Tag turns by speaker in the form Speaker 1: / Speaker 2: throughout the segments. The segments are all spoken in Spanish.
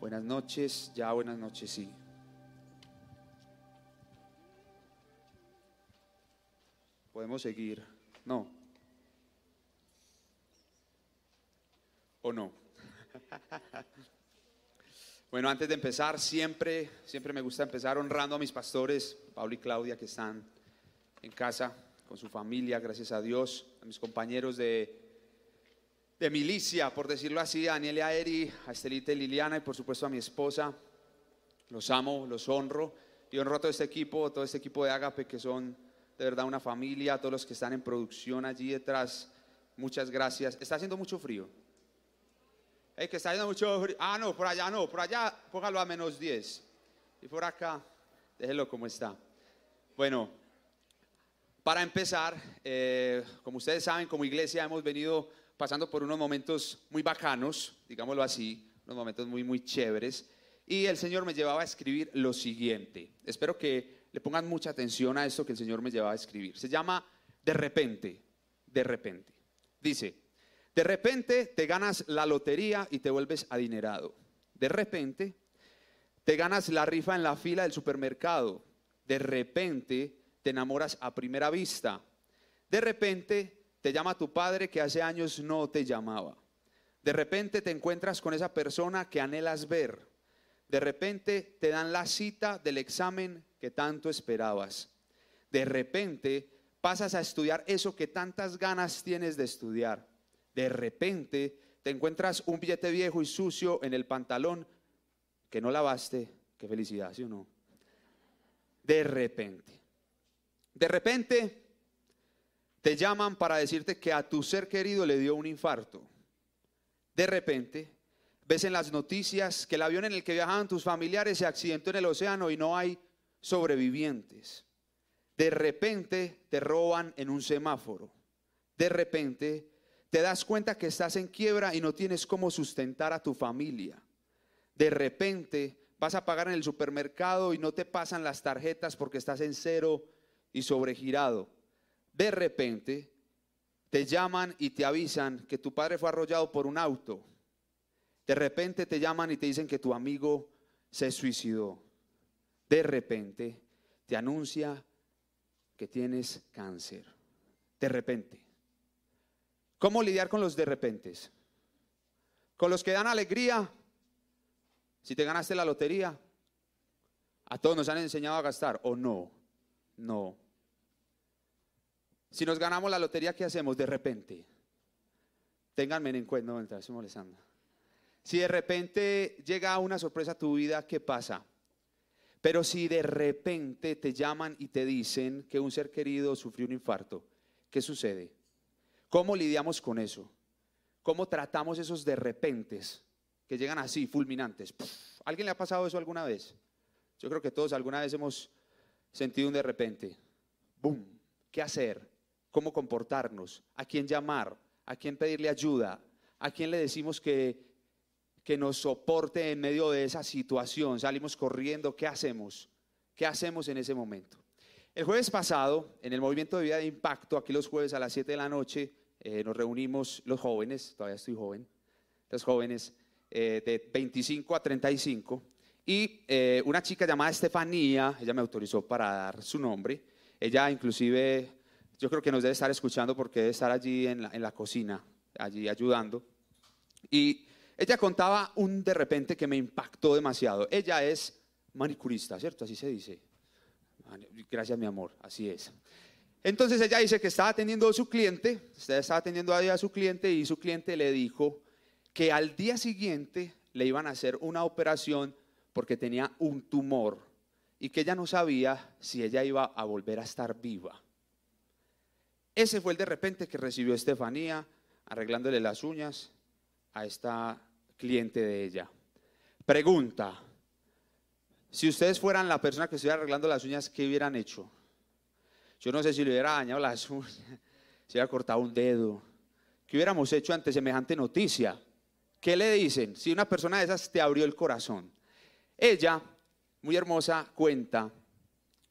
Speaker 1: Buenas noches, ya buenas noches, sí. Podemos seguir. No. ¿O no? bueno, antes de empezar, siempre, siempre me gusta empezar honrando a mis pastores, Pablo y Claudia, que están en casa con su familia, gracias a Dios, a mis compañeros de, de milicia, por decirlo así, a Daniel y a Eri, a Estelita y Liliana y por supuesto a mi esposa. Los amo, los honro y honro a todo este equipo, todo este equipo de Agape que son de verdad una familia, todos los que están en producción allí detrás. Muchas gracias. Está haciendo mucho frío. Hey, que está haciendo mucho frío. Ah, no, por allá no, por allá póngalo a menos 10. Y por acá, déjelo como está. Bueno, para empezar, eh, como ustedes saben, como iglesia hemos venido pasando por unos momentos muy bacanos, digámoslo así, unos momentos muy, muy chéveres. Y el Señor me llevaba a escribir lo siguiente. Espero que le pongan mucha atención a esto que el Señor me llevaba a escribir. Se llama de repente, de repente. Dice, de repente te ganas la lotería y te vuelves adinerado. De repente te ganas la rifa en la fila del supermercado. De repente te enamoras a primera vista. De repente te llama tu padre que hace años no te llamaba. De repente te encuentras con esa persona que anhelas ver. De repente te dan la cita del examen que tanto esperabas. De repente pasas a estudiar eso que tantas ganas tienes de estudiar. De repente te encuentras un billete viejo y sucio en el pantalón que no lavaste. Qué felicidad, ¿sí o no? De repente. De repente te llaman para decirte que a tu ser querido le dio un infarto. De repente ves en las noticias que el avión en el que viajaban tus familiares se accidentó en el océano y no hay sobrevivientes. De repente te roban en un semáforo. De repente te das cuenta que estás en quiebra y no tienes cómo sustentar a tu familia. De repente vas a pagar en el supermercado y no te pasan las tarjetas porque estás en cero y sobregirado. De repente te llaman y te avisan que tu padre fue arrollado por un auto. De repente te llaman y te dicen que tu amigo se suicidó de repente te anuncia que tienes cáncer. De repente. ¿Cómo lidiar con los de repentes? Con los que dan alegría. Si te ganaste la lotería, a todos nos han enseñado a gastar o no. No. Si nos ganamos la lotería, ¿qué hacemos? De repente. Ténganme en cuenta, no, estoy molestando. Si de repente llega una sorpresa a tu vida, ¿qué pasa? Pero si de repente te llaman y te dicen que un ser querido sufrió un infarto, ¿qué sucede? ¿Cómo lidiamos con eso? ¿Cómo tratamos esos de repentes que llegan así, fulminantes? ¿Alguien le ha pasado eso alguna vez? Yo creo que todos alguna vez hemos sentido un de repente. ¡Bum! ¿Qué hacer? ¿Cómo comportarnos? ¿A quién llamar? ¿A quién pedirle ayuda? ¿A quién le decimos que que nos soporte en medio de esa situación. Salimos corriendo, ¿qué hacemos? ¿Qué hacemos en ese momento? El jueves pasado, en el movimiento de vida de impacto, aquí los jueves a las 7 de la noche, eh, nos reunimos los jóvenes, todavía estoy joven, los jóvenes eh, de 25 a 35, y eh, una chica llamada Estefanía, ella me autorizó para dar su nombre, ella inclusive, yo creo que nos debe estar escuchando porque debe estar allí en la, en la cocina, allí ayudando, y ella contaba un de repente que me impactó demasiado. Ella es manicurista, ¿cierto? Así se dice. Gracias, mi amor, así es. Entonces ella dice que estaba atendiendo a su cliente, estaba atendiendo a su cliente y su cliente le dijo que al día siguiente le iban a hacer una operación porque tenía un tumor y que ella no sabía si ella iba a volver a estar viva. Ese fue el de repente que recibió Estefanía arreglándole las uñas a esta cliente de ella. Pregunta, si ustedes fueran la persona que estuviera arreglando las uñas, ¿qué hubieran hecho? Yo no sé si le hubiera dañado las uñas, si hubiera cortado un dedo. ¿Qué hubiéramos hecho ante semejante noticia? ¿Qué le dicen? Si una persona de esas te abrió el corazón. Ella, muy hermosa, cuenta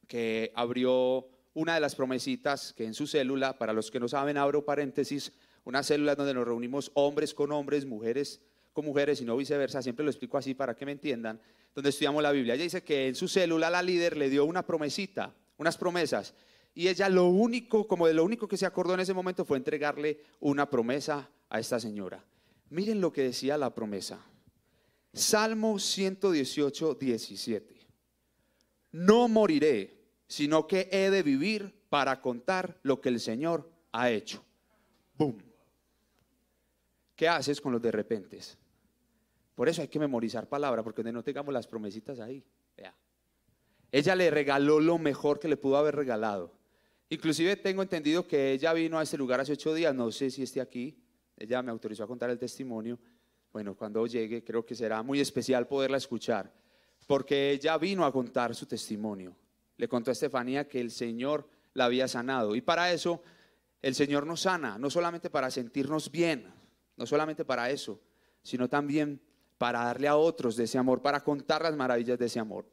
Speaker 1: que abrió una de las promesitas que en su célula, para los que no saben, abro paréntesis, una célula donde nos reunimos hombres con hombres, mujeres con mujeres y no viceversa, siempre lo explico así para que me entiendan, donde estudiamos la Biblia. Ella dice que en su célula la líder le dio una promesita, unas promesas, y ella lo único, como de lo único que se acordó en ese momento fue entregarle una promesa a esta señora. Miren lo que decía la promesa. Salmo 118, 17. No moriré, sino que he de vivir para contar lo que el Señor ha hecho. ¡Bum! ¿Qué haces con los de repentes? Por eso hay que memorizar palabra, porque no tengamos las promesitas ahí. Ella le regaló lo mejor que le pudo haber regalado. Inclusive tengo entendido que ella vino a este lugar hace ocho días, no sé si esté aquí, ella me autorizó a contar el testimonio. Bueno, cuando llegue creo que será muy especial poderla escuchar, porque ella vino a contar su testimonio. Le contó a Estefanía que el Señor la había sanado. Y para eso el Señor nos sana, no solamente para sentirnos bien, no solamente para eso, sino también para darle a otros de ese amor, para contar las maravillas de ese amor.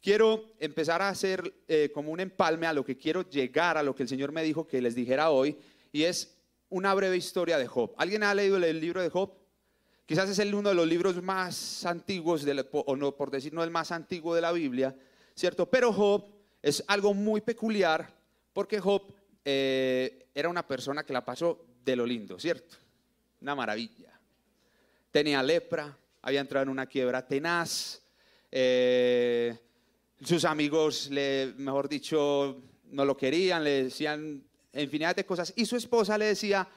Speaker 1: Quiero empezar a hacer eh, como un empalme a lo que quiero llegar, a lo que el Señor me dijo que les dijera hoy, y es una breve historia de Job. ¿Alguien ha leído el libro de Job? Quizás es el, uno de los libros más antiguos, o no, por decir no el más antiguo de la Biblia, ¿cierto? Pero Job es algo muy peculiar porque Job eh, era una persona que la pasó de lo lindo, ¿cierto? Una maravilla. Tenía lepra, había entrado en una quiebra tenaz. Eh, sus amigos, le, mejor dicho, no lo querían, le decían infinidad de cosas. Y su esposa le decía,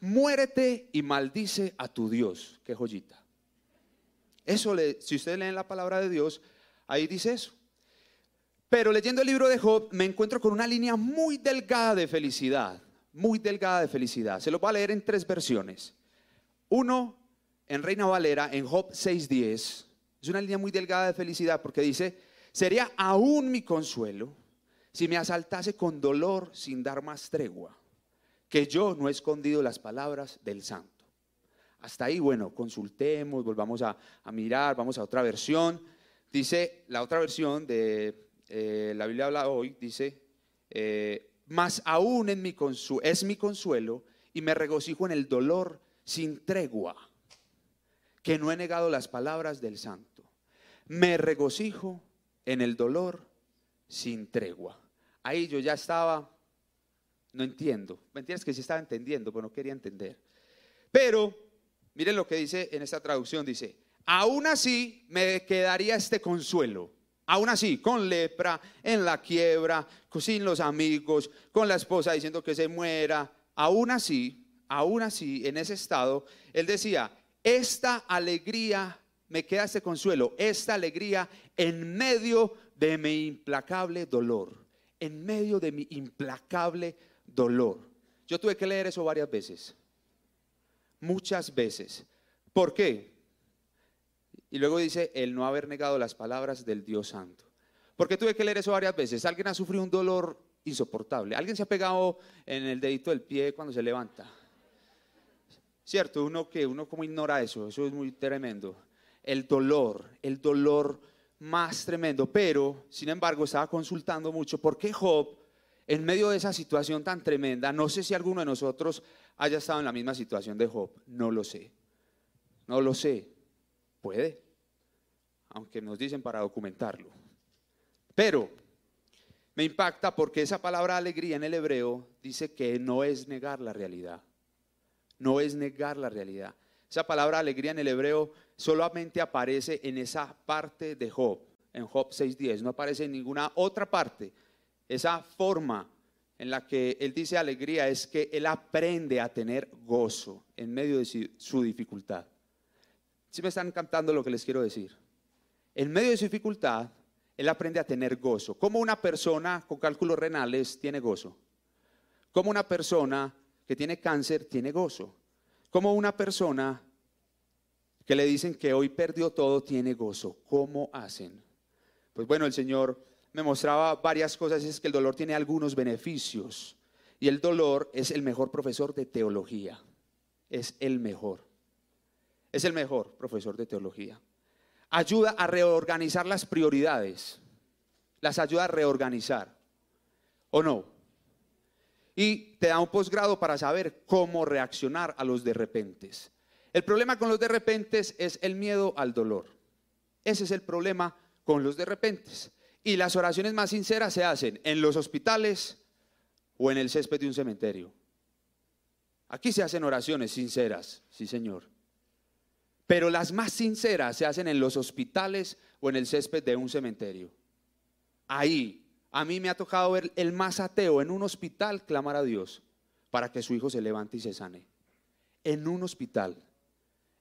Speaker 1: muérete y maldice a tu Dios. Qué joyita. Eso, le, si ustedes leen la palabra de Dios, ahí dice eso. Pero leyendo el libro de Job me encuentro con una línea muy delgada de felicidad, muy delgada de felicidad. Se lo voy a leer en tres versiones. Uno, en Reina Valera, en Job 6.10, es una línea muy delgada de felicidad porque dice, Sería aún mi consuelo si me asaltase con dolor sin dar más tregua, que yo no he escondido las palabras del santo. Hasta ahí, bueno, consultemos, volvamos a, mirar, vamos a otra versión. Dice, la otra versión de eh, la Biblia habla hoy, dice, eh, más aún en mi es mi consuelo y me regocijo en el dolor sin tregua, que no he negado las palabras del santo. Me regocijo en el dolor sin tregua. Ahí yo ya estaba, no entiendo. Mentiras que sí estaba entendiendo, pero no quería entender. Pero, miren lo que dice en esta traducción, dice, aún así me quedaría este consuelo. Aún así, con lepra, en la quiebra, sin los amigos, con la esposa diciendo que se muera. Aún así, aún así, en ese estado, él decía, esta alegría me queda este consuelo, esta alegría en medio de mi implacable dolor, en medio de mi implacable dolor. Yo tuve que leer eso varias veces, muchas veces. ¿Por qué? Y luego dice, el no haber negado las palabras del Dios Santo. ¿Por qué tuve que leer eso varias veces? Alguien ha sufrido un dolor insoportable. Alguien se ha pegado en el dedito del pie cuando se levanta. Cierto, uno que uno como ignora eso, eso es muy tremendo el dolor, el dolor más tremendo. Pero, sin embargo, estaba consultando mucho por qué Job, en medio de esa situación tan tremenda, no sé si alguno de nosotros haya estado en la misma situación de Job, no lo sé, no lo sé, puede, aunque nos dicen para documentarlo. Pero me impacta porque esa palabra alegría en el hebreo dice que no es negar la realidad, no es negar la realidad. Esa palabra alegría en el hebreo solamente aparece en esa parte de Job, en Job 6.10, no aparece en ninguna otra parte. Esa forma en la que él dice alegría es que él aprende a tener gozo en medio de su dificultad. Si me están cantando lo que les quiero decir? En medio de su dificultad, él aprende a tener gozo. Como una persona con cálculos renales tiene gozo. Como una persona que tiene cáncer tiene gozo. Como una persona que le dicen que hoy perdió todo tiene gozo. ¿Cómo hacen? Pues bueno, el Señor me mostraba varias cosas, es que el dolor tiene algunos beneficios y el dolor es el mejor profesor de teología. Es el mejor. Es el mejor profesor de teología. Ayuda a reorganizar las prioridades. Las ayuda a reorganizar. ¿O no? Y te da un posgrado para saber cómo reaccionar a los de repentes. El problema con los de repentes es el miedo al dolor. Ese es el problema con los de repentes. Y las oraciones más sinceras se hacen en los hospitales o en el césped de un cementerio. Aquí se hacen oraciones sinceras, sí señor. Pero las más sinceras se hacen en los hospitales o en el césped de un cementerio. Ahí, a mí me ha tocado ver el más ateo en un hospital clamar a Dios para que su hijo se levante y se sane. En un hospital,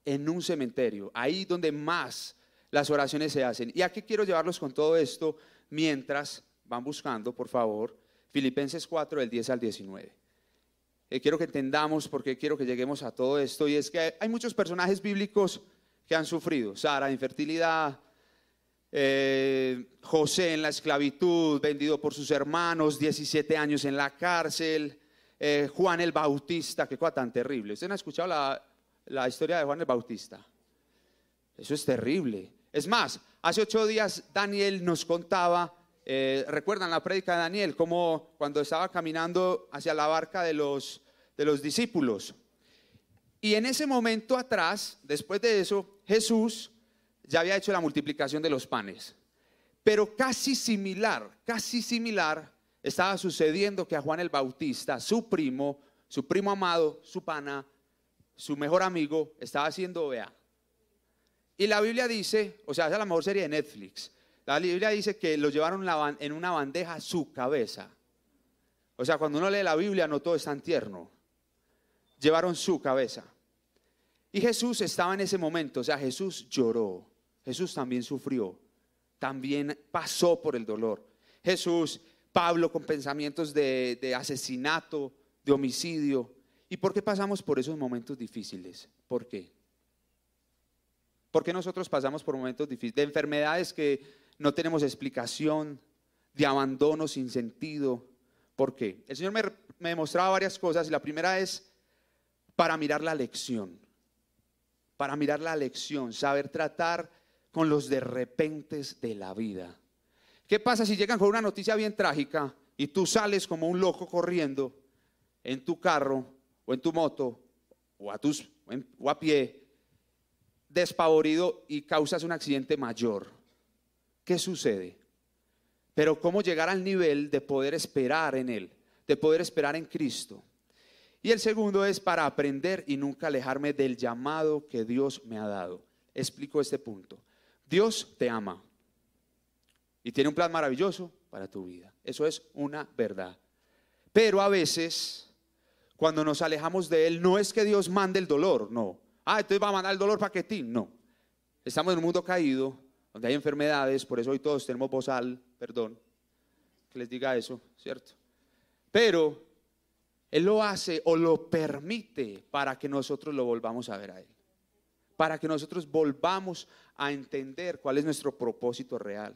Speaker 1: en un cementerio, ahí donde más las oraciones se hacen. ¿Y a qué quiero llevarlos con todo esto? Mientras van buscando, por favor, Filipenses 4, del 10 al 19. Eh, quiero que entendamos porque quiero que lleguemos a todo esto. Y es que hay muchos personajes bíblicos que han sufrido. Sara, infertilidad. Eh, José en la esclavitud, vendido por sus hermanos, 17 años en la cárcel. Eh, Juan el Bautista, qué cosa tan terrible. ¿Usted no ha escuchado la, la historia de Juan el Bautista? Eso es terrible. Es más, hace ocho días Daniel nos contaba, recuerdan la prédica de Daniel, como cuando estaba caminando hacia la barca de los, de los discípulos. Y en ese momento atrás, después de eso, Jesús ya había hecho la multiplicación de los panes. Pero casi similar, casi similar, estaba sucediendo que a Juan el Bautista, su primo, su primo amado, su pana, su mejor amigo, estaba haciendo, vea, y la Biblia dice, o sea, es la mejor serie de Netflix. La Biblia dice que lo llevaron en una bandeja a su cabeza. O sea, cuando uno lee la Biblia no todo es tan tierno. Llevaron su cabeza. Y Jesús estaba en ese momento, o sea, Jesús lloró. Jesús también sufrió. También pasó por el dolor. Jesús, Pablo con pensamientos de, asesinato, de homicidio. ¿Y por qué pasamos por esos momentos difíciles? ¿Por qué? ¿Por qué nosotros pasamos por momentos difíciles? De enfermedades que no tenemos explicación, de abandono sin sentido. ¿Por qué? El Señor me, me mostraba varias cosas y la primera es para mirar la lección. Para mirar la lección, saber tratar con los de repentes de la vida. ¿Qué pasa si llegan con una noticia bien trágica y tú sales como un loco corriendo en tu carro o en tu moto o a, tus, o a pie despavorido y causas un accidente mayor. ¿Qué sucede? Pero cómo llegar al nivel de poder esperar en Él, de poder esperar en Cristo. Y el segundo es para aprender y nunca alejarme del llamado que Dios me ha dado. Explico este punto. Dios te ama y tiene un plan maravilloso para tu vida. Eso es una verdad. Pero a veces, cuando nos alejamos de Él, no es que Dios mande el dolor, no. Ah, entonces va a mandar el dolor para ti. No. Estamos en un mundo caído, donde hay enfermedades, por eso hoy todos tenemos bozal, perdón, que les diga eso, ¿cierto? Pero Él lo hace o lo permite para que nosotros lo volvamos a ver a Él. Para que nosotros volvamos a entender cuál es nuestro propósito real.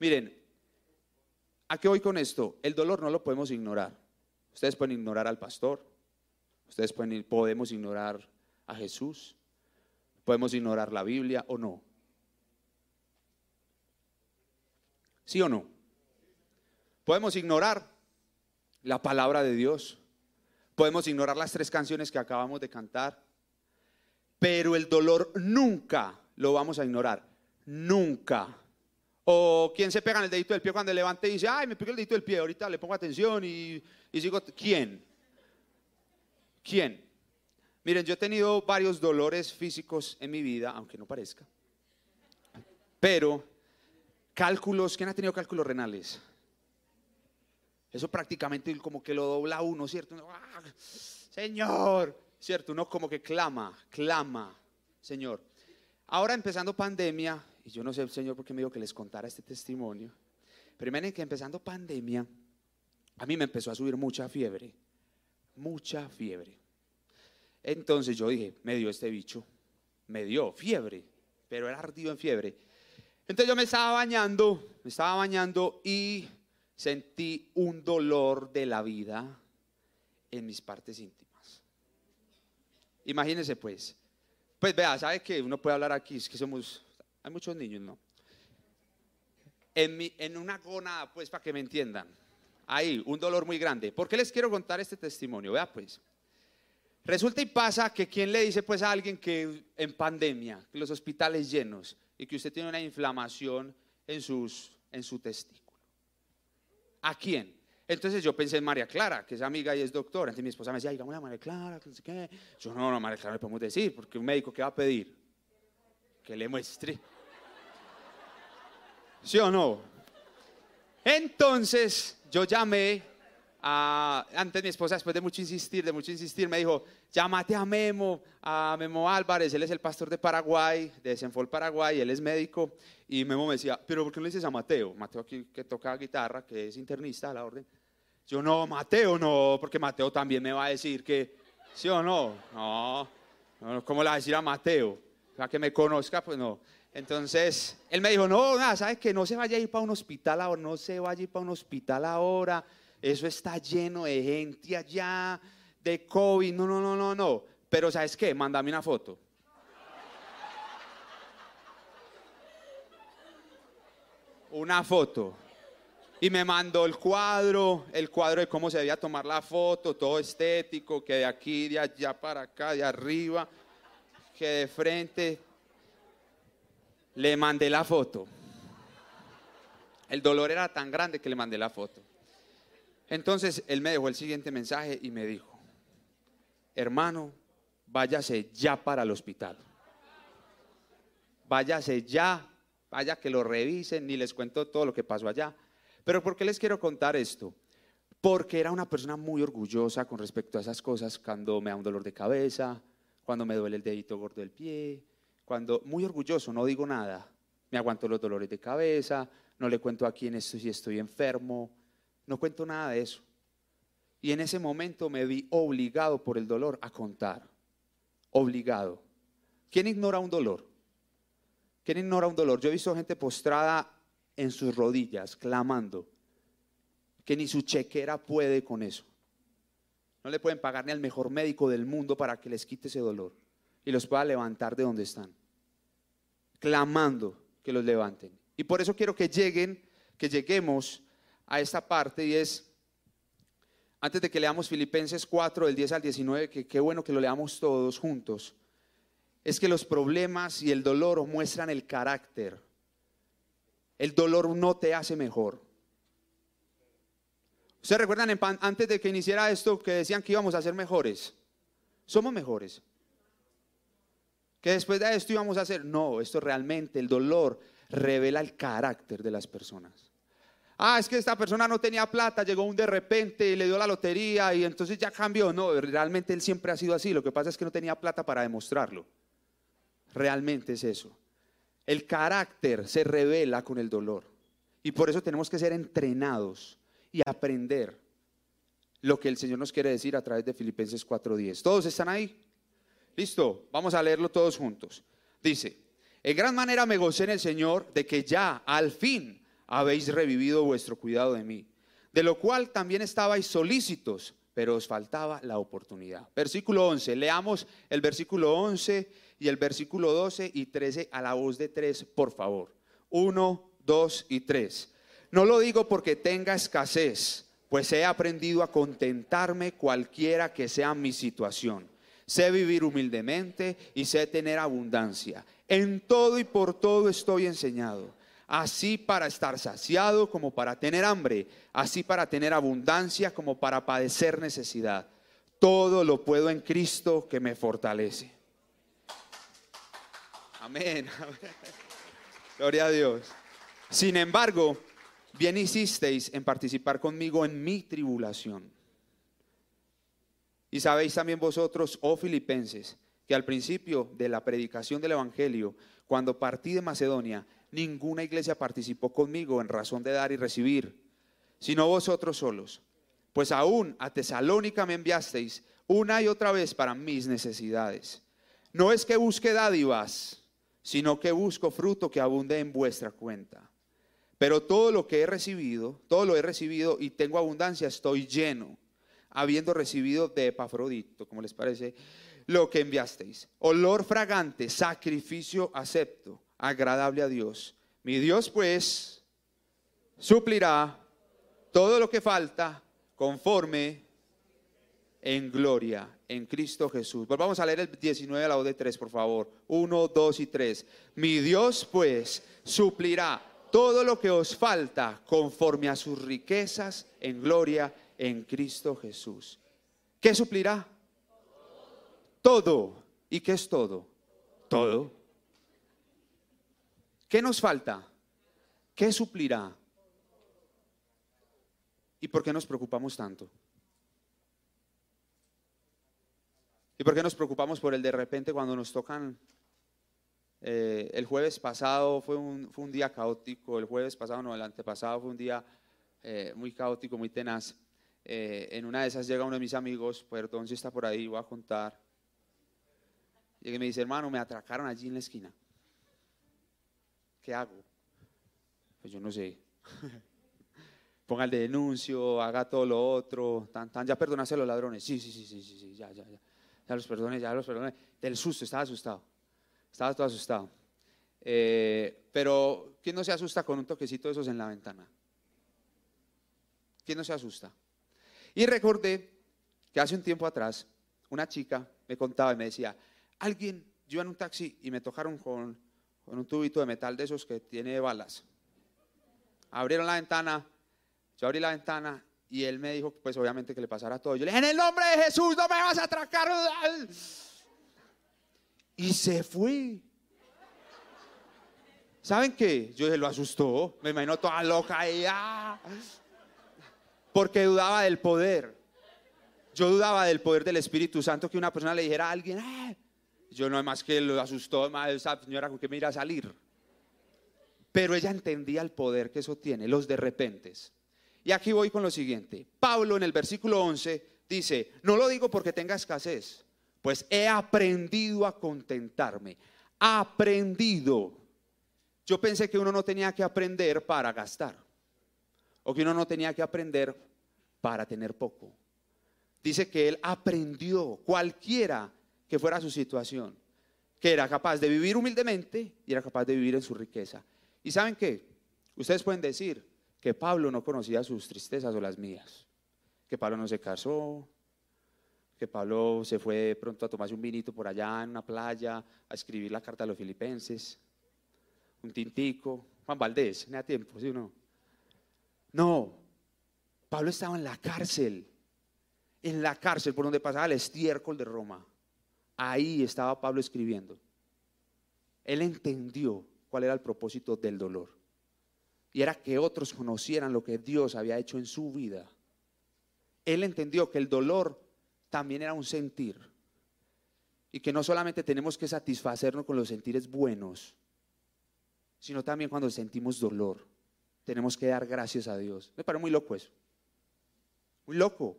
Speaker 1: Miren, ¿a qué voy con esto? El dolor no lo podemos ignorar. Ustedes pueden ignorar al pastor, ustedes pueden, podemos ignorar a Jesús? ¿Podemos ignorar la Biblia o no? ¿Sí o no? Podemos ignorar la palabra de Dios. Podemos ignorar las tres canciones que acabamos de cantar. Pero el dolor nunca lo vamos a ignorar. Nunca. O quien se pega en el dedito del pie cuando levante y dice, ay, me pegó el dedito del pie, ahorita le pongo atención y, y sigo. ¿Quién? ¿Quién? Miren, yo he tenido varios dolores físicos en mi vida, aunque no parezca. Pero cálculos, ¿quién ha tenido cálculos renales? Eso prácticamente como que lo dobla uno, ¿cierto? ¡Ah! Señor, ¿cierto? Uno como que clama, clama, Señor. Ahora empezando pandemia, y yo no sé, Señor, por qué me dijo que les contara este testimonio, pero miren que empezando pandemia, a mí me empezó a subir mucha fiebre, mucha fiebre. Entonces yo dije, me dio este bicho, me dio fiebre, pero era ardido en fiebre. Entonces yo me estaba bañando, me estaba bañando y sentí un dolor de la vida en mis partes íntimas. Imagínense pues. Pues vea, ¿sabe que uno puede hablar aquí? Es que somos, hay muchos niños, ¿no? En, mi, en una gona, pues para que me entiendan. Ahí, un dolor muy grande. ¿Por qué les quiero contar este testimonio? Vea pues. Resulta y pasa que quién le dice pues a alguien que en pandemia, que los hospitales llenos y que usted tiene una inflamación en, sus, en su testículo. ¿A quién? Entonces yo pensé en María Clara, que es amiga y es doctora. Entonces mi esposa me decía, digamos a María Clara, que no sé qué. Yo, no, no, María Clara le podemos decir, porque un médico, ¿qué va a pedir? Que le muestre. ¿Sí o no? Entonces yo llamé antes mi esposa, después de mucho insistir, de mucho insistir, me dijo, llámate a Memo, a Memo Álvarez, él es el pastor de Paraguay, de Senfol Paraguay, él es médico, y Memo me decía, pero ¿por qué no le dices a Mateo? Mateo aquí que toca guitarra, que es internista a la orden. Yo no, Mateo no, porque Mateo también me va a decir que, ¿sí o no? No, ¿cómo le va a decir a Mateo? Para que me conozca, pues no. Entonces, él me dijo, no, nada, ¿sabes que No se vaya a ir para un hospital ahora, no se vaya a ir para un hospital ahora, eso está lleno de gente allá, de COVID, no, no, no, no, no. Pero ¿sabes qué? Mándame una foto. Una foto. Y me mandó el cuadro, el cuadro de cómo se debía tomar la foto, todo estético, que de aquí, de allá para acá, de arriba, que de frente. Le mandé la foto. El dolor era tan grande que le mandé la foto. Entonces él me dejó el siguiente mensaje y me dijo, hermano, váyase ya para el hospital. Váyase ya, vaya que lo revisen, ni les cuento todo lo que pasó allá. Pero ¿por qué les quiero contar esto? Porque era una persona muy orgullosa con respecto a esas cosas cuando me da un dolor de cabeza, cuando me duele el dedito gordo del pie, cuando muy orgulloso, no digo nada, me aguanto los dolores de cabeza, no le cuento a quién estoy si estoy enfermo, no cuento nada de eso. Y en ese momento me vi obligado por el dolor a contar. Obligado. ¿Quién ignora un dolor? ¿Quién ignora un dolor? Yo he visto gente postrada en sus rodillas, clamando, que ni su chequera puede con eso. No le pueden pagar ni al mejor médico del mundo para que les quite ese dolor y los pueda levantar de donde están. Clamando que los levanten. Y por eso quiero que lleguen, que lleguemos a esta parte y es, antes de que leamos Filipenses 4, del 10 al 19, que qué bueno que lo leamos todos juntos, es que los problemas y el dolor muestran el carácter. El dolor no te hace mejor. ¿Ustedes recuerdan antes de que iniciara esto que decían que íbamos a ser mejores? Somos mejores. Que después de esto íbamos a hacer. No, esto realmente, el dolor revela el carácter de las personas. Ah, es que esta persona no tenía plata, llegó un de repente y le dio la lotería y entonces ya cambió. No, realmente él siempre ha sido así. Lo que pasa es que no tenía plata para demostrarlo. Realmente es eso. El carácter se revela con el dolor. Y por eso tenemos que ser entrenados y aprender lo que el Señor nos quiere decir a través de Filipenses 4:10. ¿Todos están ahí? Listo, vamos a leerlo todos juntos. Dice, en gran manera me gocé en el Señor de que ya al fin habéis revivido vuestro cuidado de mí, de lo cual también estabais solícitos, pero os faltaba la oportunidad. Versículo 11, leamos el versículo 11 y el versículo 12 y 13 a la voz de tres, por favor. 1, 2 y 3. No lo digo porque tenga escasez, pues he aprendido a contentarme cualquiera que sea mi situación. Sé vivir humildemente y sé tener abundancia. En todo y por todo estoy enseñado así para estar saciado como para tener hambre, así para tener abundancia como para padecer necesidad. Todo lo puedo en Cristo que me fortalece. Amén. Gloria a Dios. Sin embargo, bien hicisteis en participar conmigo en mi tribulación. Y sabéis también vosotros, oh filipenses, que al principio de la predicación del Evangelio, cuando partí de Macedonia, ninguna iglesia participó conmigo en razón de dar y recibir, sino vosotros solos. Pues aún a Tesalónica me enviasteis una y otra vez para mis necesidades. No es que busque dádivas, sino que busco fruto que abunde en vuestra cuenta. Pero todo lo que he recibido, todo lo he recibido y tengo abundancia, estoy lleno, habiendo recibido de Epafrodito, como les parece, lo que enviasteis. Olor fragante, sacrificio acepto agradable a Dios. Mi Dios pues suplirá todo lo que falta conforme en gloria en Cristo Jesús. Volvamos a leer el 19 a la de 3, por favor. 1, 2 y 3. Mi Dios pues suplirá todo lo que os falta conforme a sus riquezas en gloria en Cristo Jesús. ¿Qué suplirá? Todo. ¿Y qué es todo? Todo. ¿Qué nos falta? ¿Qué suplirá? ¿Y por qué nos preocupamos tanto? ¿Y por qué nos preocupamos por el de repente cuando nos tocan? Eh, el jueves pasado fue un, fue un, día caótico, el jueves pasado, no, el antepasado fue un día eh, muy caótico, muy tenaz. Eh, en una de esas llega uno de mis amigos, perdón si está por ahí, voy a contar. Y me dice, hermano, me atracaron allí en la esquina. ¿Qué hago? Pues yo no sé. Ponga el denuncio, haga todo lo otro, tan, tan, ya perdonaste a los ladrones. Sí, sí, sí, sí, sí, sí ya, ya, ya ya los perdoné, ya los perdoné. Del susto, estaba asustado. Estaba todo asustado. Eh, pero, ¿quién no se asusta con un toquecito de esos en la ventana? ¿Quién no se asusta? Y recordé que hace un tiempo atrás, una chica me contaba y me decía, alguien, yo en un taxi y me tocaron con, con un tubito de metal de esos que tiene balas. Abrieron la ventana, yo abrí la ventana y él me dijo, pues obviamente que le pasara todo. Yo le dije, en el nombre de Jesús, no me vas a atracar. Y se fue. ¿Saben qué? Yo dije, lo asustó. Me imagino toda loca y ah. Porque dudaba del poder. Yo dudaba del poder del Espíritu Santo que una persona le dijera a alguien, ah". Yo no más que lo asustó, más esa señora con que me irá a salir. Pero ella entendía el poder que eso tiene, los de repentes. Y aquí voy con lo siguiente. Pablo en el versículo 11 dice, no lo digo porque tenga escasez, pues he aprendido a contentarme. Aprendido. Yo pensé que uno no tenía que aprender para gastar, o que uno no tenía que aprender para tener poco. Dice que él aprendió cualquiera que fuera su situación, que era capaz de vivir humildemente y era capaz de vivir en su riqueza. ¿Y saben qué? Ustedes pueden decir, que Pablo no conocía sus tristezas o las mías, que Pablo no se casó, que Pablo se fue pronto a tomarse un vinito por allá en una playa, a escribir la carta a los filipenses, un tintico, Juan Valdés, no tiempo, ¿sí o no? No, Pablo estaba en la cárcel, en la cárcel por donde pasaba el estiércol de Roma. Ahí estaba Pablo escribiendo. Él entendió cuál era el propósito del dolor y era que otros conocieran lo que Dios había hecho en su vida. Él entendió que el dolor también era un sentir y que no solamente tenemos que satisfacernos con los sentires buenos, sino también cuando sentimos dolor. Tenemos que dar gracias a Dios. Me parece muy loco eso. Muy loco.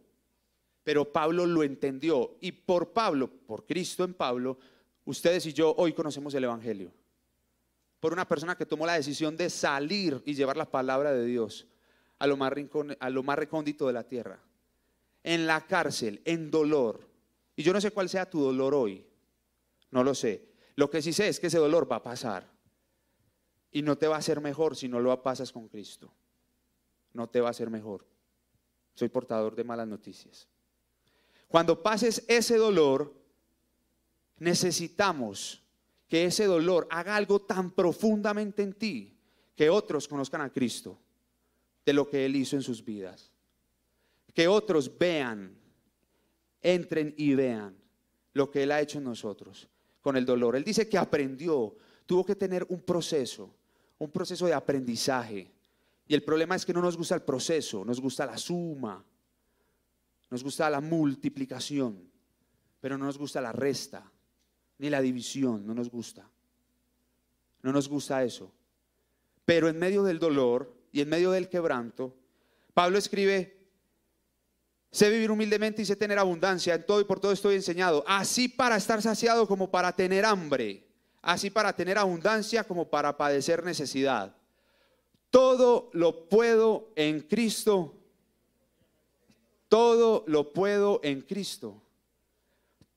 Speaker 1: Pero Pablo lo entendió y por Pablo, por Cristo en Pablo, ustedes y yo hoy conocemos el Evangelio por una persona que tomó la decisión de salir y llevar la palabra de Dios a lo más, a lo más recóndito de la tierra. En la cárcel, en dolor. Y yo no sé cuál sea tu dolor hoy. No lo sé. Lo que sí sé es que ese dolor va a pasar. Y no te va a hacer mejor si no lo pasas con Cristo. No te va a hacer mejor. Soy portador de malas noticias. Cuando pases ese dolor, necesitamos que ese dolor haga algo tan profundamente en ti que otros conozcan a Cristo de lo que Él hizo en sus vidas. Que otros vean, entren y vean lo que Él ha hecho en nosotros con el dolor. Él dice que aprendió, tuvo que tener un proceso, un proceso de aprendizaje. Y el problema es que no nos gusta el proceso, nos gusta la suma, nos gusta la multiplicación, pero no nos gusta la resta ni la división, no nos gusta. No nos gusta eso. Pero en medio del dolor y en medio del quebranto, Pablo escribe, sé vivir humildemente y sé tener abundancia, en todo y por todo estoy enseñado, así para estar saciado como para tener hambre, así para tener abundancia como para padecer necesidad. Todo lo puedo en Cristo. Todo lo puedo en Cristo.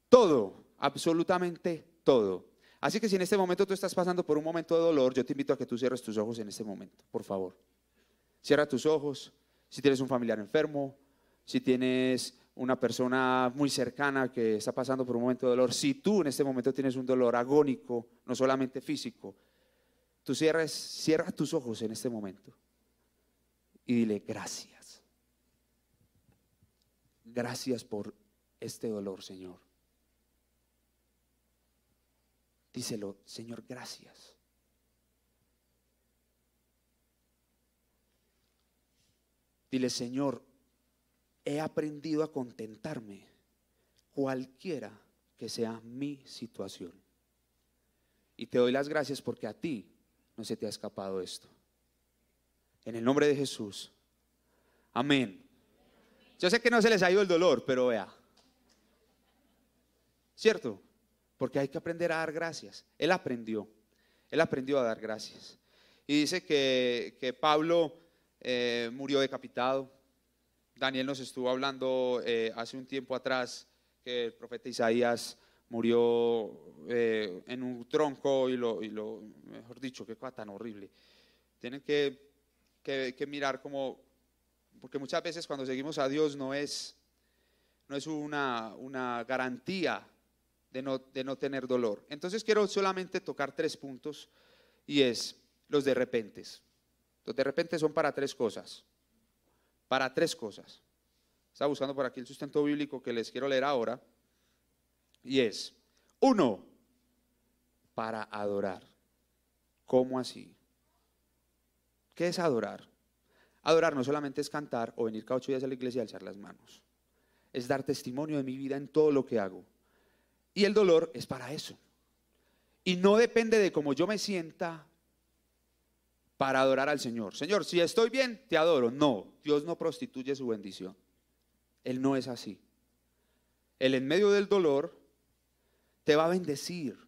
Speaker 1: Todo absolutamente todo. Así que si en este momento tú estás pasando por un momento de dolor, yo te invito a que tú cierres tus ojos en este momento, por favor. Cierra tus ojos. Si tienes un familiar enfermo, si tienes una persona muy cercana que está pasando por un momento de dolor, si tú en este momento tienes un dolor agónico, no solamente físico, tú cierras, cierra tus ojos en este momento y dile gracias. Gracias por este dolor, Señor. Díselo, Señor, gracias. Dile, Señor, he aprendido a contentarme cualquiera que sea mi situación. Y te doy las gracias porque a ti no se te ha escapado esto. En el nombre de Jesús. Amén. Yo sé que no se les ha ido el dolor, pero vea. ¿Cierto? Porque hay que aprender a dar gracias. Él aprendió. Él aprendió a dar gracias. Y dice que, Pablo eh, murió decapitado. Daniel nos estuvo hablando eh, hace un tiempo atrás que el profeta Isaías murió eh, en un tronco y lo, y lo, mejor dicho, qué cosa tan horrible. Tienen que, que, mirar como, porque muchas veces cuando seguimos a Dios no es, no es una, una garantía de no, de no tener dolor. Entonces quiero solamente tocar tres puntos y es los de repentes. Los de repente son para tres cosas para tres cosas. Estaba buscando por aquí el sustento bíblico que les quiero leer ahora. Y es, uno, para adorar. ¿Cómo así? ¿Qué es adorar? Adorar no solamente es cantar o venir cada ocho días a la iglesia y alzar las manos. Es dar testimonio de mi vida en todo lo que hago. Y el dolor es para eso. Y no depende de cómo yo me sienta para adorar al Señor. Señor, si estoy bien, te adoro. No, Dios no prostituye su bendición. Él no es así. Él en medio del dolor te va a bendecir.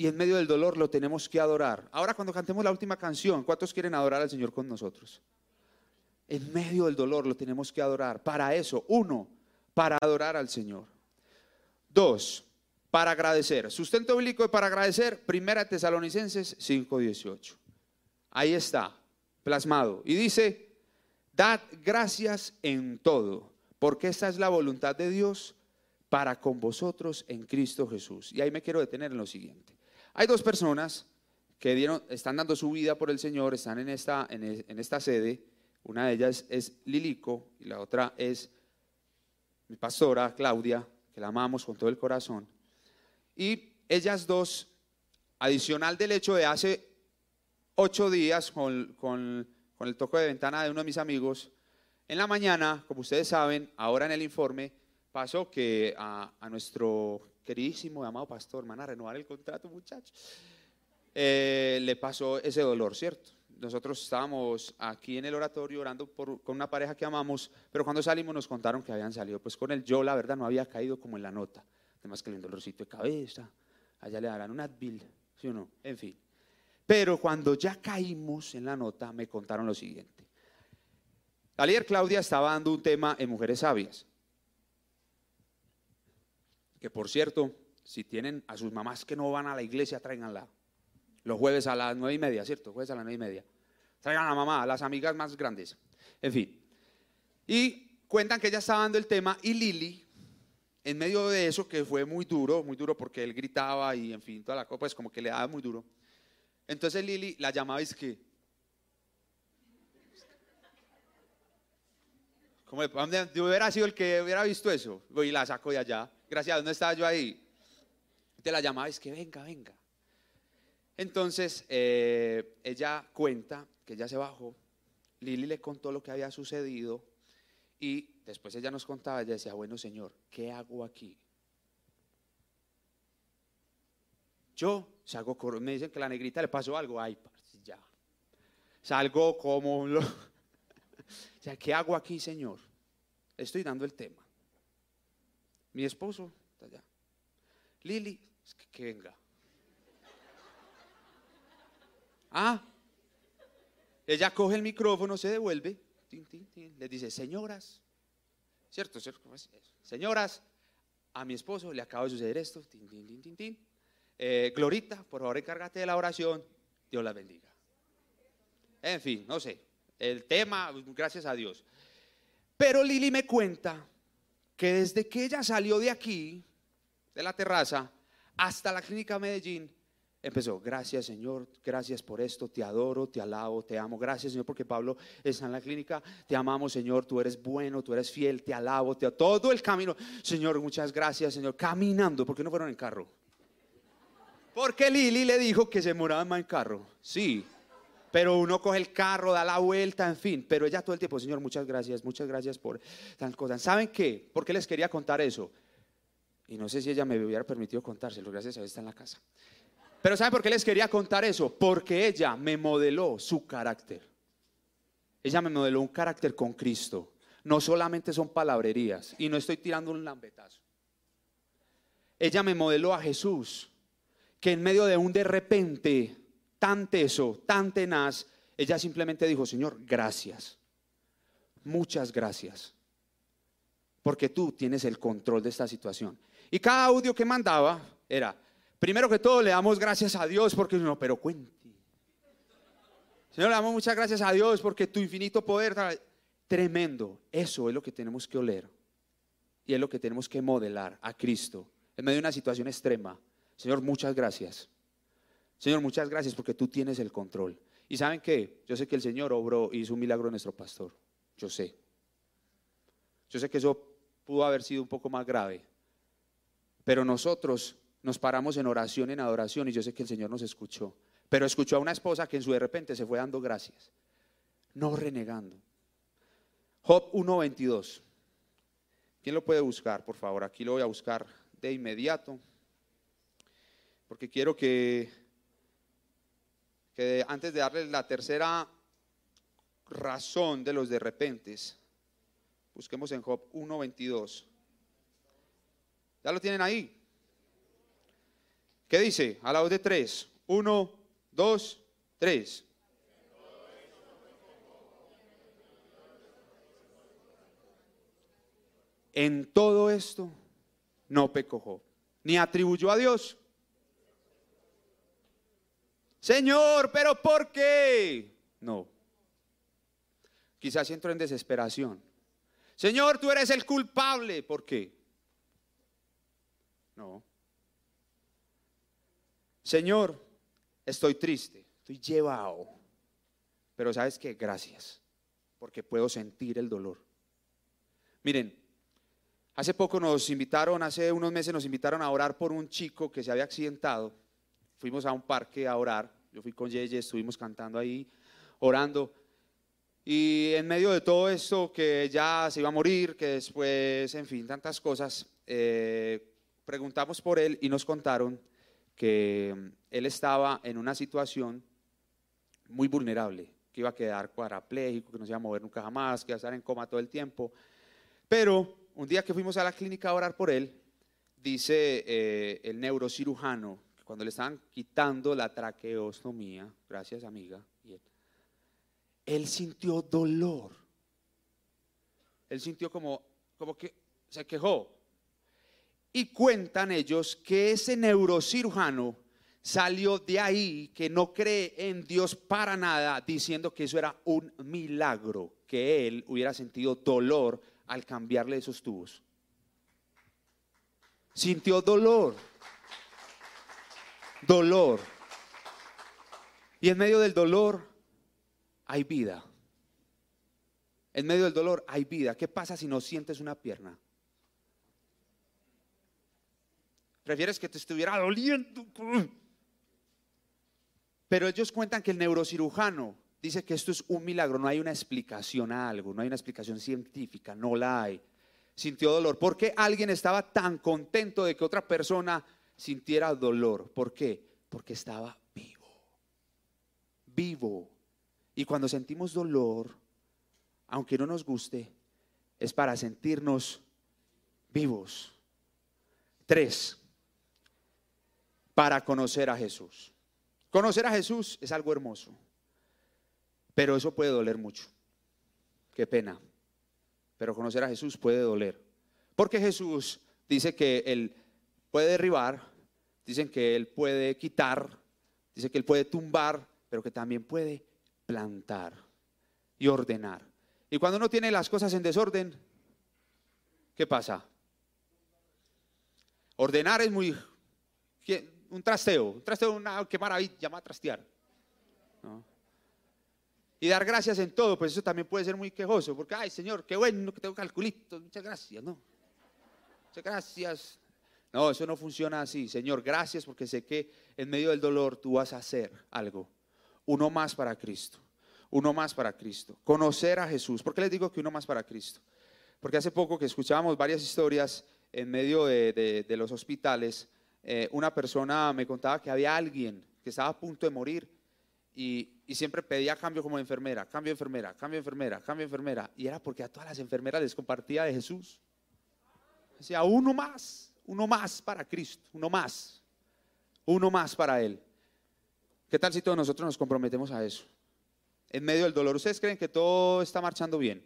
Speaker 1: Y en medio del dolor lo tenemos que adorar. Ahora cuando cantemos la última canción, ¿cuántos quieren adorar al Señor con nosotros? En medio del dolor lo tenemos que adorar. Para eso, uno, para adorar al Señor. Dos, para agradecer. Sustento bíblico para agradecer, Primera Tesalonicenses 5:18. Ahí está, plasmado. Y dice, dad gracias en todo, porque esta es la voluntad de Dios para con vosotros en Cristo Jesús. Y ahí me quiero detener en lo siguiente. Hay dos personas que están dando su vida por el Señor, están en esta, en, esta sede. Una de ellas es Lilico y la otra es mi pastora Claudia, que la amamos con todo el corazón. Y ellas dos, adicional del hecho de hace ocho días con, el toque de ventana de uno de mis amigos. En la mañana, como ustedes saben, ahora en el informe pasó que a, nuestro queridísimo y amado pastor, van a renovar el contrato, muchachos, eh, le pasó ese dolor, ¿cierto? Nosotros estábamos aquí en el oratorio orando por, con una pareja que amamos, pero cuando salimos nos contaron que habían salido. Pues con él yo, la verdad, no había caído como en la nota. Además que el dolorcito de cabeza, allá le darán un Advil, ¿sí o no? En fin. Pero cuando ya caímos en la nota, me contaron lo siguiente. Ayer Claudia estaba dando un tema en Mujeres Sabias. Que por cierto, si tienen a sus mamás que no van a la iglesia, tráiganla. Los jueves a las nueve y media, ¿cierto? Jueves a las nueve y media. Traigan a la mamá, a las amigas más grandes. En fin. Y cuentan que ella estaba dando el tema y Lili, en medio de eso, que fue muy duro, muy duro porque él gritaba y en fin, toda la cosa, pues como que le daba muy duro. Entonces Lili la llamaba y es. Como yo hubiera sido el que hubiera visto eso. Y la saco de allá. Gracias no estaba yo ahí. Te la llamaba es que venga, venga. Entonces eh, ella cuenta que ella se bajó. Lili le contó lo que había sucedido. Y después ella nos contaba, ella decía, bueno Señor, ¿qué hago aquí? Yo salgo, me dicen que la negrita le pasó algo, ay, ya. Salgo como lo... O sea, ¿qué hago aquí, Señor? Estoy dando el tema. Mi esposo está allá. Lili, que, venga. Ah, ella coge el micrófono, se devuelve, le dice, señoras, ¿cierto? ¿cierto? Señoras, a mi esposo le acaba de suceder esto, tin, tin, tin, tin, eh, Glorita, por favor, encárgate de la oración. Dios la bendiga. En fin, no sé. El tema, gracias a Dios. Pero Lili me cuenta que desde que ella salió de aquí, de la terraza, hasta la clínica Medellín, empezó, gracias Señor, gracias por esto, te adoro, te alabo, te amo, gracias Señor porque Pablo está en la clínica, te amamos Señor, tú eres bueno, tú eres fiel, te alabo, te todo el camino, Señor, muchas gracias Señor, caminando, ¿por qué no fueron en carro? Porque Lili le dijo que se moraba en carro, sí, pero uno coge el carro, da la vuelta, en fin, pero ella todo el tiempo, Señor, muchas gracias, muchas gracias por tal cosa. ¿Saben qué? ¿Por qué les quería contar eso? Y no sé si ella me hubiera permitido contárselo, gracias a Dios está en la casa. Pero ¿saben por qué les quería contar eso? Porque ella me modeló su carácter. Ella me modeló un carácter con Cristo. No solamente son palabrerías y no estoy tirando un lambetazo. Ella me modeló a Jesús, que en medio de un de repente tan teso, tan tenaz, ella simplemente dijo, Señor, gracias. Muchas gracias. Porque tú tienes el control de esta situación. Y cada audio que mandaba era, primero que todo le damos gracias a Dios porque no, pero cuente. Señor, le damos muchas gracias a Dios porque tu infinito poder, tremendo. Eso es lo que tenemos que oler. Y es lo que tenemos que modelar a Cristo en medio de una situación extrema. Señor, muchas gracias. Señor, muchas gracias porque tú tienes el control. Y saben qué, yo sé que el Señor obró y hizo un milagro en nuestro pastor. Yo sé. Yo sé que eso pudo haber sido un poco más grave. Pero nosotros nos paramos en oración, en adoración, y yo sé que el Señor nos escuchó. Pero escuchó a una esposa que en su de repente se fue dando gracias, no renegando. Job 1.22. ¿Quién lo puede buscar, por favor? Aquí lo voy a buscar de inmediato, porque quiero que que antes de darles la tercera razón de los de repentes, busquemos en Job 1.22. ¿Ya lo tienen ahí? ¿Qué dice? A la voz de tres. Uno, dos, tres. En todo esto no pecó Job, ni atribuyó a Dios Señor, pero ¿por qué? No. Quizás entro en desesperación. Señor, tú eres el culpable. ¿Por qué? No. Señor, estoy triste, estoy llevado. Pero sabes qué, gracias, porque puedo sentir el dolor. Miren, hace poco nos invitaron, hace unos meses nos invitaron a orar por un chico que se había accidentado fuimos a un parque a orar. Yo fui con Yeye, estuvimos cantando ahí, orando. Y en medio de todo esto, que ya se iba a morir, que después, en fin, tantas cosas, eh, preguntamos por él y nos contaron que mm, él estaba en una situación muy vulnerable, que iba a quedar cuadrapléjico, que no se iba a mover nunca jamás, que iba a estar en coma todo el tiempo. Pero un día que fuimos a la clínica a orar por él, dice eh, el neurocirujano cuando le estaban quitando la traqueostomía, gracias amiga, él, sintió dolor. Él sintió como, como que se quejó. Y cuentan ellos que ese neurocirujano salió de ahí, que no cree en Dios para nada, diciendo que eso era un milagro, que él hubiera sentido dolor al cambiarle esos tubos. Sintió dolor dolor. Y en medio del dolor hay vida. En medio del dolor hay vida. ¿Qué pasa si no sientes una pierna? Prefieres que te estuviera doliendo. Pero ellos cuentan que el neurocirujano dice que esto es un milagro, no hay una explicación a algo, no hay una explicación científica, no la hay. Sintió dolor. ¿Por qué alguien estaba tan contento de que otra persona sintiera dolor. ¿Por qué? Porque estaba vivo. Vivo. Y cuando sentimos dolor, aunque no nos guste, es para sentirnos vivos. Tres, para conocer a Jesús. Conocer a Jesús es algo hermoso, pero eso puede doler mucho. Qué pena. Pero conocer a Jesús puede doler. Porque Jesús dice que Él puede derribar, Dicen que Él puede quitar, dice que Él puede tumbar, pero que también puede plantar y ordenar. Y cuando uno tiene las cosas en desorden, ¿qué pasa? Ordenar es muy... Un trasteo, un trasteo, una, qué maravilla, llama trastear. Y dar gracias en todo, pues eso también puede ser muy quejoso, porque, ay Señor, qué bueno que tengo calculitos, muchas gracias, ¿no? Muchas gracias. No, eso no funciona así. Señor, gracias porque sé que en medio del dolor tú vas a hacer algo. Uno más para Cristo. Uno más para Cristo. Conocer a Jesús. ¿Por qué les digo que uno más para Cristo? Porque hace poco que escuchábamos varias historias en medio de, los hospitales, eh, una persona me contaba que había alguien que estaba a punto de morir y, siempre pedía cambio como enfermera, cambio enfermera, cambio enfermera, cambio enfermera. Y era porque a todas las enfermeras les compartía de Jesús. Decía, uno más, uno más para Cristo, uno más, uno más para Él. ¿Qué tal si todos nosotros nos comprometemos a eso? En medio del dolor, ¿ustedes creen que todo está marchando bien?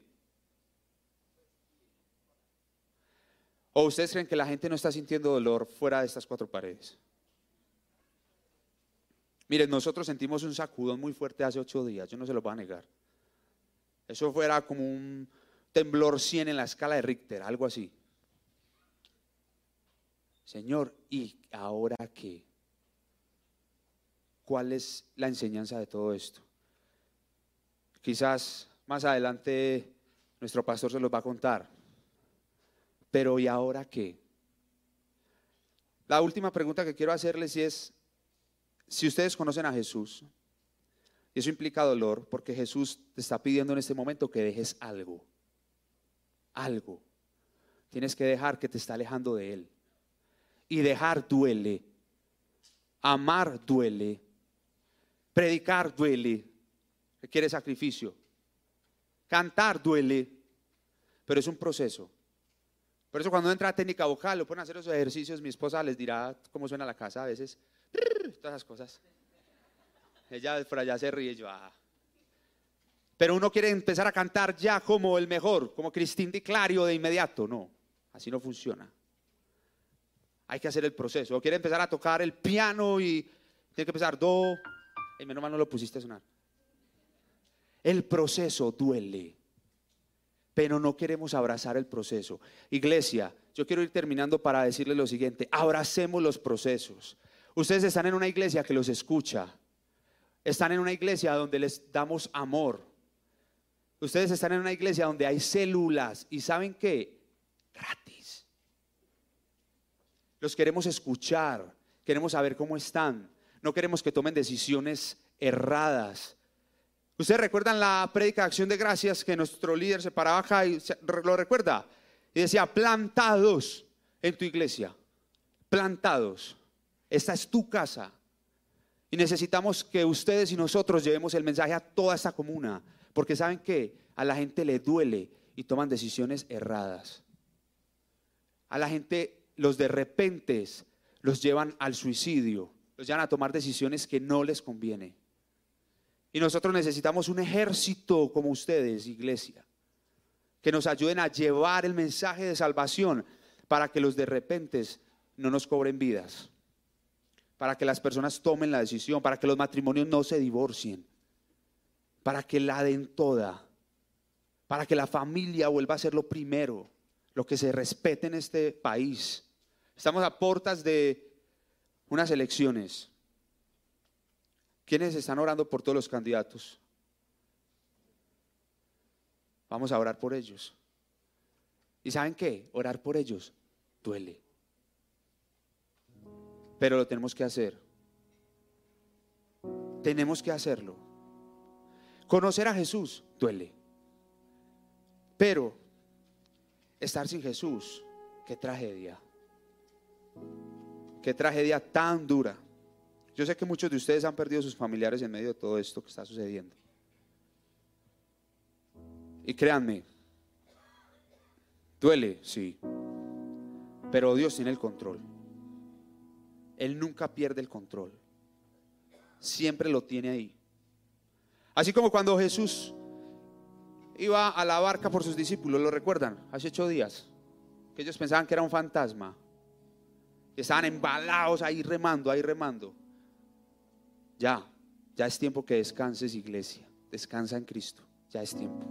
Speaker 1: ¿O ustedes creen que la gente no está sintiendo dolor fuera de estas cuatro paredes? Miren, nosotros sentimos un sacudón muy fuerte hace ocho días, yo no se lo voy a negar. Eso fuera como un temblor 100 en la escala de Richter, algo así. Señor, ¿y ahora qué? ¿Cuál es la enseñanza de todo esto? Quizás más adelante nuestro pastor se los va a contar. Pero ¿y ahora qué? La última pregunta que quiero hacerles es, si ustedes conocen a Jesús, y eso implica dolor, porque Jesús te está pidiendo en este momento que dejes algo, algo. Tienes que dejar que te está alejando de Él. Y dejar duele, amar duele, predicar duele, requiere sacrificio, cantar duele, pero es un proceso. Por eso cuando entra a técnica vocal, lo a hacer esos ejercicios, mi esposa les dirá cómo suena la casa a veces todas esas cosas. Ella por allá se ríe, yo, ah. Pero uno quiere empezar a cantar ya como el mejor, como Cristín Di Clario de inmediato. No, así no funciona. Hay que hacer el proceso. O quiere empezar a tocar el piano y tiene que empezar do. Y menos mal no lo pusiste a sonar. El proceso duele. Pero no queremos abrazar el proceso. Iglesia, yo quiero ir terminando para decirle lo siguiente. Abracemos los procesos. Ustedes están en una iglesia que los escucha. Están en una iglesia donde les damos amor. Ustedes están en una iglesia donde hay células y saben qué? Gratis. Los queremos escuchar, queremos saber cómo están. No queremos que tomen decisiones erradas. Ustedes recuerdan la prédica de acción de gracias que nuestro líder se paraba acá y lo recuerda y decía plantados en tu iglesia, plantados. Esta es tu casa. Y necesitamos que ustedes y nosotros llevemos el mensaje a toda esta comuna. Porque saben que a la gente le duele y toman decisiones erradas. A la gente los de repente los llevan al suicidio, los llevan a tomar decisiones que no les conviene. Y nosotros necesitamos un ejército como ustedes, iglesia, que nos ayuden a llevar el mensaje de salvación para que los de repente no nos cobren vidas para que las personas tomen la decisión, para que los matrimonios no se divorcien, para que la den toda, para que la familia vuelva a ser lo primero, lo que se respete en este país. Estamos a puertas de unas elecciones. ¿Quiénes están orando por todos los candidatos? Vamos a orar por ellos. ¿Y saben qué? Orar por ellos duele pero lo tenemos que hacer. Tenemos que hacerlo. Conocer a Jesús duele, pero estar sin Jesús, qué tragedia. Qué tragedia tan dura. Yo sé que muchos de ustedes han perdido sus familiares en medio de todo esto que está sucediendo. Y créanme, duele, sí, pero Dios tiene el control. Él nunca pierde el control. Siempre lo tiene ahí. Así como cuando Jesús iba a la barca por sus discípulos, ¿lo recuerdan? Hace ocho días, que ellos pensaban que era un fantasma. Estaban embalados ahí remando, ahí remando. Ya, ya es tiempo que descanses iglesia. Descansa en Cristo. Ya es tiempo.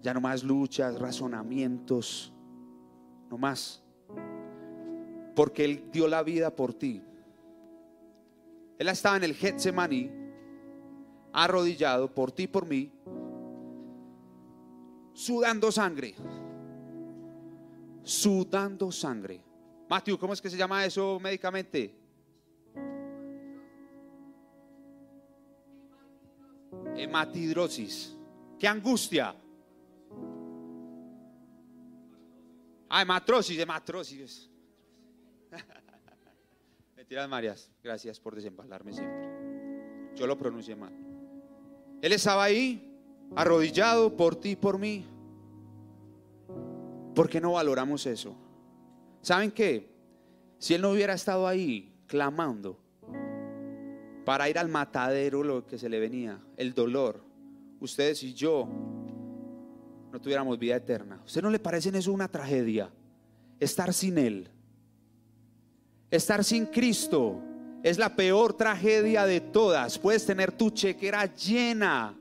Speaker 1: Ya no más luchas, razonamientos, no más. Porque Él dio la vida por ti. Él estaba en el Getsemaní, arrodillado por ti y por mí, sudando sangre. Sudando sangre. Matthew, ¿cómo es que se llama eso médicamente? Hematidrosis. ¿Qué angustia? Ah, hematrosis, hematrosis. Mentiras, Marias. Gracias por desembalarme siempre. Yo lo pronuncié mal. Él estaba ahí, arrodillado por ti y por mí. ¿Por qué no valoramos eso? ¿Saben qué? Si Él no hubiera estado ahí clamando para ir al matadero lo que se le venía, el dolor, ustedes y yo no tuviéramos vida eterna. ¿Usted no le parece eso una tragedia? Estar sin Él. Estar sin Cristo es la peor tragedia de todas. Puedes tener tu chequera llena.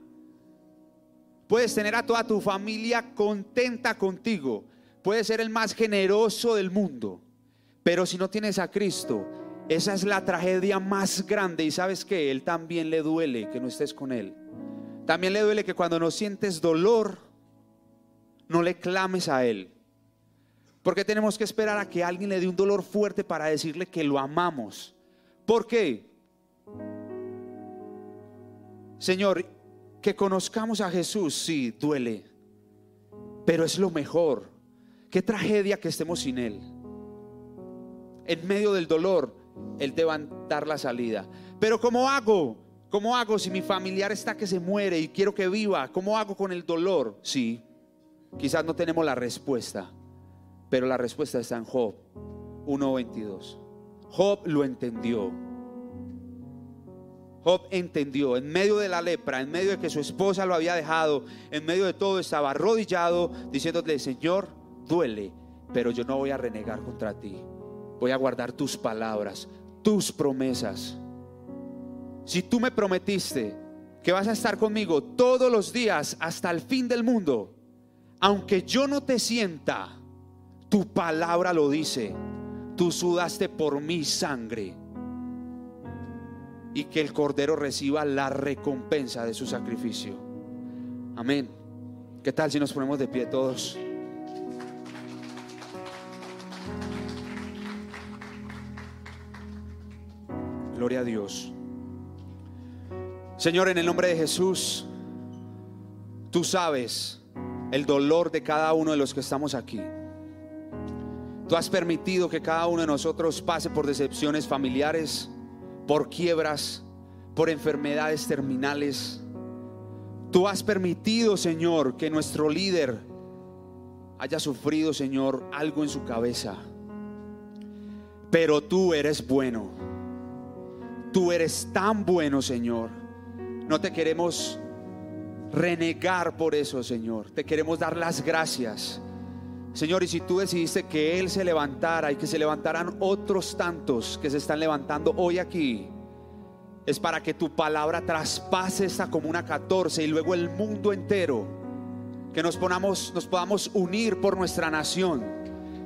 Speaker 1: Puedes tener a toda tu familia contenta contigo. Puedes ser el más generoso del mundo. Pero si no tienes a Cristo, esa es la tragedia más grande. Y sabes que Él también le duele que no estés con Él. También le duele que cuando no sientes dolor, no le clames a Él. Porque tenemos que esperar a que alguien le dé un dolor fuerte para decirle que lo amamos. ¿Por qué? Señor, que conozcamos a Jesús, sí, duele, pero es lo mejor. Qué tragedia que estemos sin Él. En medio del dolor, Él te va a dar la salida. Pero ¿cómo hago? ¿Cómo hago si mi familiar está que se muere y quiero que viva? ¿Cómo hago con el dolor? Sí, quizás no tenemos la respuesta, pero la respuesta está en Job 1.22. Job lo entendió. Job entendió, en medio de la lepra, en medio de que su esposa lo había dejado, en medio de todo estaba arrodillado diciéndole, Señor, duele, pero yo no voy a renegar contra ti. Voy a guardar tus palabras, tus promesas. Si tú me prometiste que vas a estar conmigo todos los días hasta el fin del mundo, aunque yo no te sienta, tu palabra lo dice. Tú sudaste por mi sangre. Y que el Cordero reciba la recompensa de su sacrificio. Amén. ¿Qué tal si nos ponemos de pie todos? Gloria a Dios. Señor, en el nombre de Jesús, tú sabes el dolor de cada uno de los que estamos aquí. Tú has permitido que cada uno de nosotros pase por decepciones familiares, por quiebras, por enfermedades terminales. Tú has permitido, Señor, que nuestro líder haya sufrido, Señor, algo en su cabeza. Pero tú eres bueno. Tú eres tan bueno, Señor. No te queremos renegar por eso, Señor. Te queremos dar las gracias. Señor, y si tú decidiste que Él se levantara y que se levantaran otros tantos que se están levantando hoy aquí, es para que tu palabra traspase esta comuna 14 y luego el mundo entero, que nos, ponamos, nos podamos unir por nuestra nación,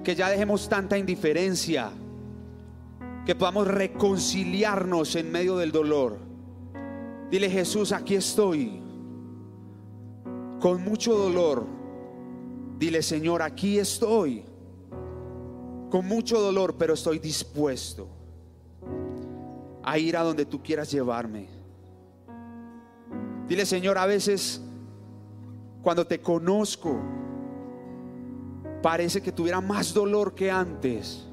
Speaker 1: que ya dejemos tanta indiferencia, que podamos reconciliarnos en medio del dolor. Dile Jesús, aquí estoy con mucho dolor, dile Señor, aquí estoy, con mucho dolor, pero estoy dispuesto a ir a donde tú quieras llevarme. Dile Señor, a veces cuando te conozco, parece que tuviera más dolor que antes.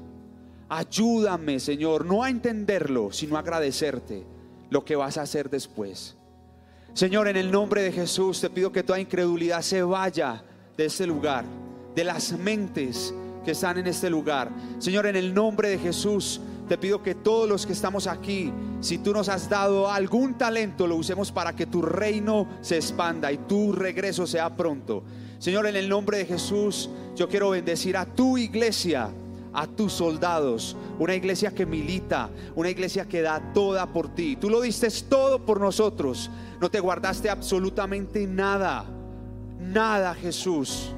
Speaker 1: Ayúdame, Señor, no a entenderlo, sino a agradecerte lo que vas a hacer después. Señor, en el nombre de Jesús te pido que toda incredulidad se vaya de este lugar, de las mentes que están en este lugar. Señor, en el nombre de Jesús te pido que todos los que estamos aquí, si tú nos has dado algún talento, lo usemos para que tu reino se expanda y tu regreso sea pronto. Señor, en el nombre de Jesús, yo quiero bendecir a tu iglesia a tus soldados, una iglesia que milita, una iglesia que da toda por ti. Tú lo diste todo por nosotros, no te guardaste absolutamente nada. nada, Jesús.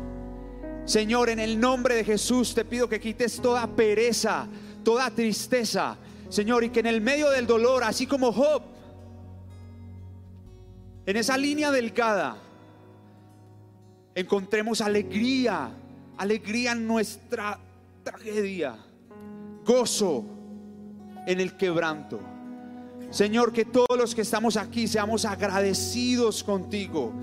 Speaker 1: Señor, en el nombre de Jesús te pido que quites toda pereza, toda tristeza, Señor, y que en el medio del dolor, así como Job, en esa línea delgada, encontremos alegría, alegría en nuestra tragedia, gozo en el quebranto. Señor, que todos los que estamos aquí seamos agradecidos contigo,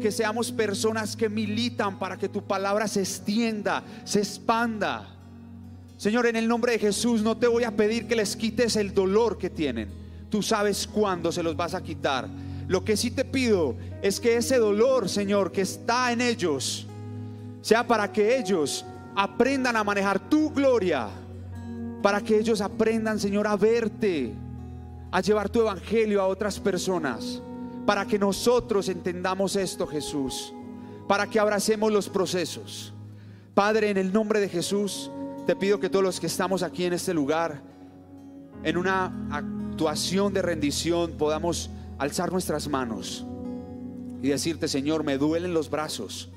Speaker 1: que seamos personas que militan para que tu palabra se extienda, se expanda. Señor, en el nombre de Jesús no te voy a pedir que les quites el dolor que tienen. Tú sabes cuándo se los vas a quitar. Lo que sí te pido es que ese dolor, Señor, que está en ellos, sea para que ellos aprendan a manejar tu gloria, para que ellos aprendan, Señor, a verte, a llevar tu evangelio a otras personas, para que nosotros entendamos esto, Jesús, para que abracemos los procesos. Padre, en el nombre de Jesús, te pido que todos los que estamos aquí en este lugar, en una actuación de rendición, podamos alzar nuestras manos y decirte, Señor, me duelen los brazos,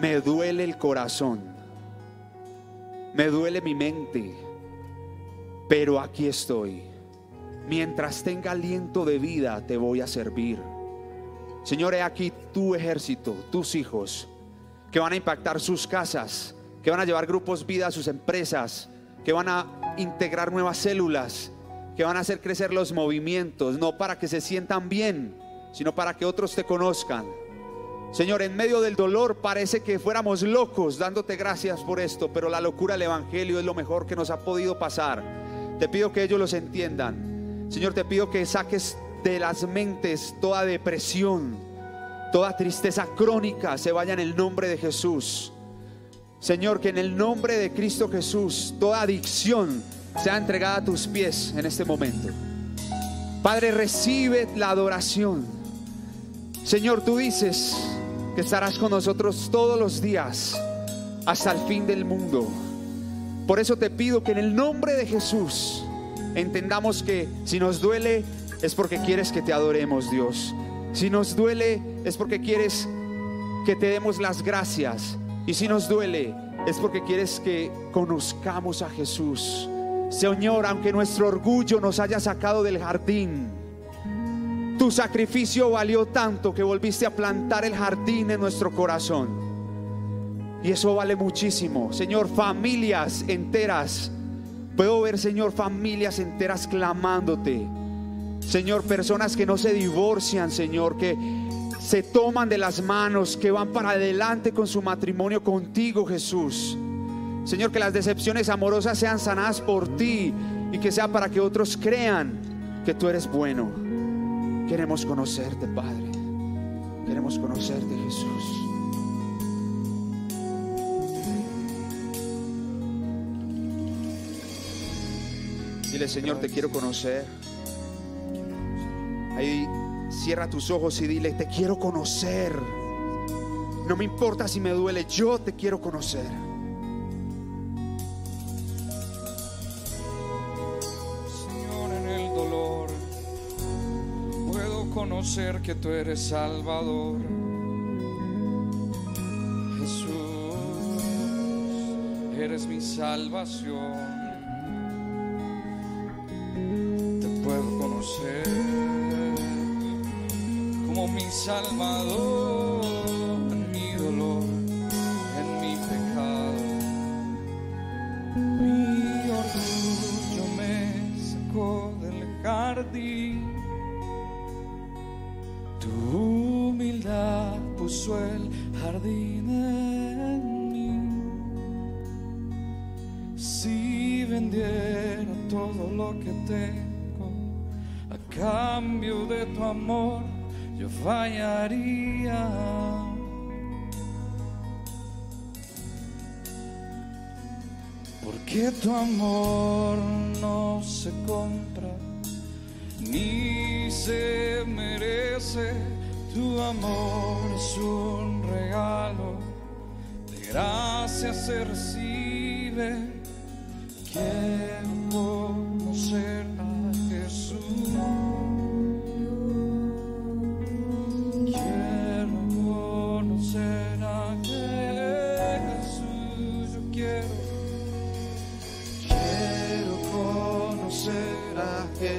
Speaker 1: me duele el corazón, me duele mi mente, pero aquí estoy. Mientras tenga aliento de vida, te voy a servir. Señor, he aquí tu ejército, tus hijos, que van a impactar sus casas, que van a llevar grupos vida a sus empresas, que van a integrar nuevas células, que van a hacer crecer los movimientos, no para que se sientan bien, sino para que otros te conozcan. Señor, en medio del dolor parece que fuéramos locos dándote gracias por esto, pero la locura del Evangelio es lo mejor que nos ha podido pasar. Te pido que ellos los entiendan. Señor, te pido que saques de las mentes toda depresión, toda tristeza crónica, se vaya en el nombre de Jesús. Señor, que en el nombre de Cristo Jesús, toda adicción sea entregada a tus pies en este momento. Padre, recibe la adoración. Señor, tú dices que estarás con nosotros todos los días hasta el fin del mundo. Por eso te pido que en el nombre de Jesús entendamos que si nos duele es porque quieres que te adoremos, Dios. Si nos duele es porque quieres que te demos las gracias. Y si nos duele es porque quieres que conozcamos a Jesús. Señor, aunque nuestro orgullo nos haya sacado del jardín, tu sacrificio valió tanto que volviste a plantar el jardín en nuestro corazón. Y eso vale muchísimo. Señor, familias enteras. Puedo ver, Señor, familias enteras clamándote. Señor, personas que no se divorcian, Señor, que se toman de las manos, que van para adelante con su matrimonio contigo, Jesús. Señor, que las decepciones amorosas sean sanadas por ti y que sea para que otros crean que tú eres bueno. Queremos conocerte, Padre. Queremos conocerte, Jesús. Dile, Señor, te quiero conocer. Ahí cierra tus ojos y dile, te quiero conocer. No me importa si me duele, yo te quiero conocer.
Speaker 2: Conocer que tú eres Salvador. Jesús, eres mi salvación. Te puedo conocer como mi Salvador todo lo que tengo a cambio de tu amor, yo fallaría. Porque tu amor no se compra ni se merece. Tu amor es un regalo, de gracia se recibe. Quiero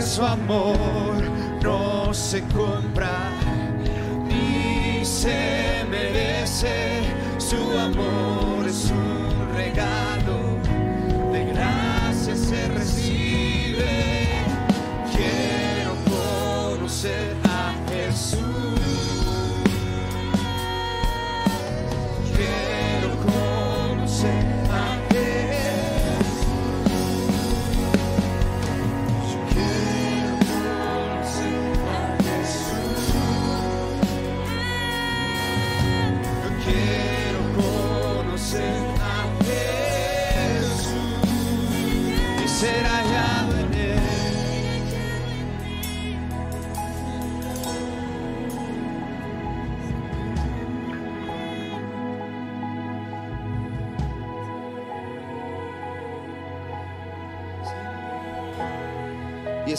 Speaker 1: Su amor no se compra ni se merece. Su amor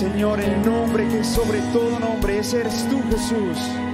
Speaker 1: Señor, el nombre que sobre todo nombre, ese eres tú, Jesús.